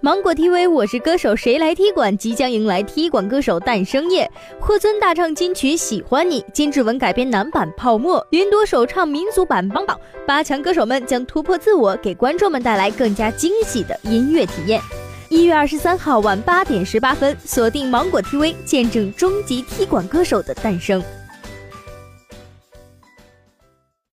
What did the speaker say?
芒果 tv 我是歌手谁来踢馆即将迎来踢馆歌手诞生夜。霍尊大唱金曲喜欢你金志文改编男版泡沫云朵首唱民族版帮帮八强歌手们将突破自我给观众们带来更加惊喜的音乐体验。一月二十三号晚八点十八分锁定芒果 tv 见证终极踢馆歌手的诞生。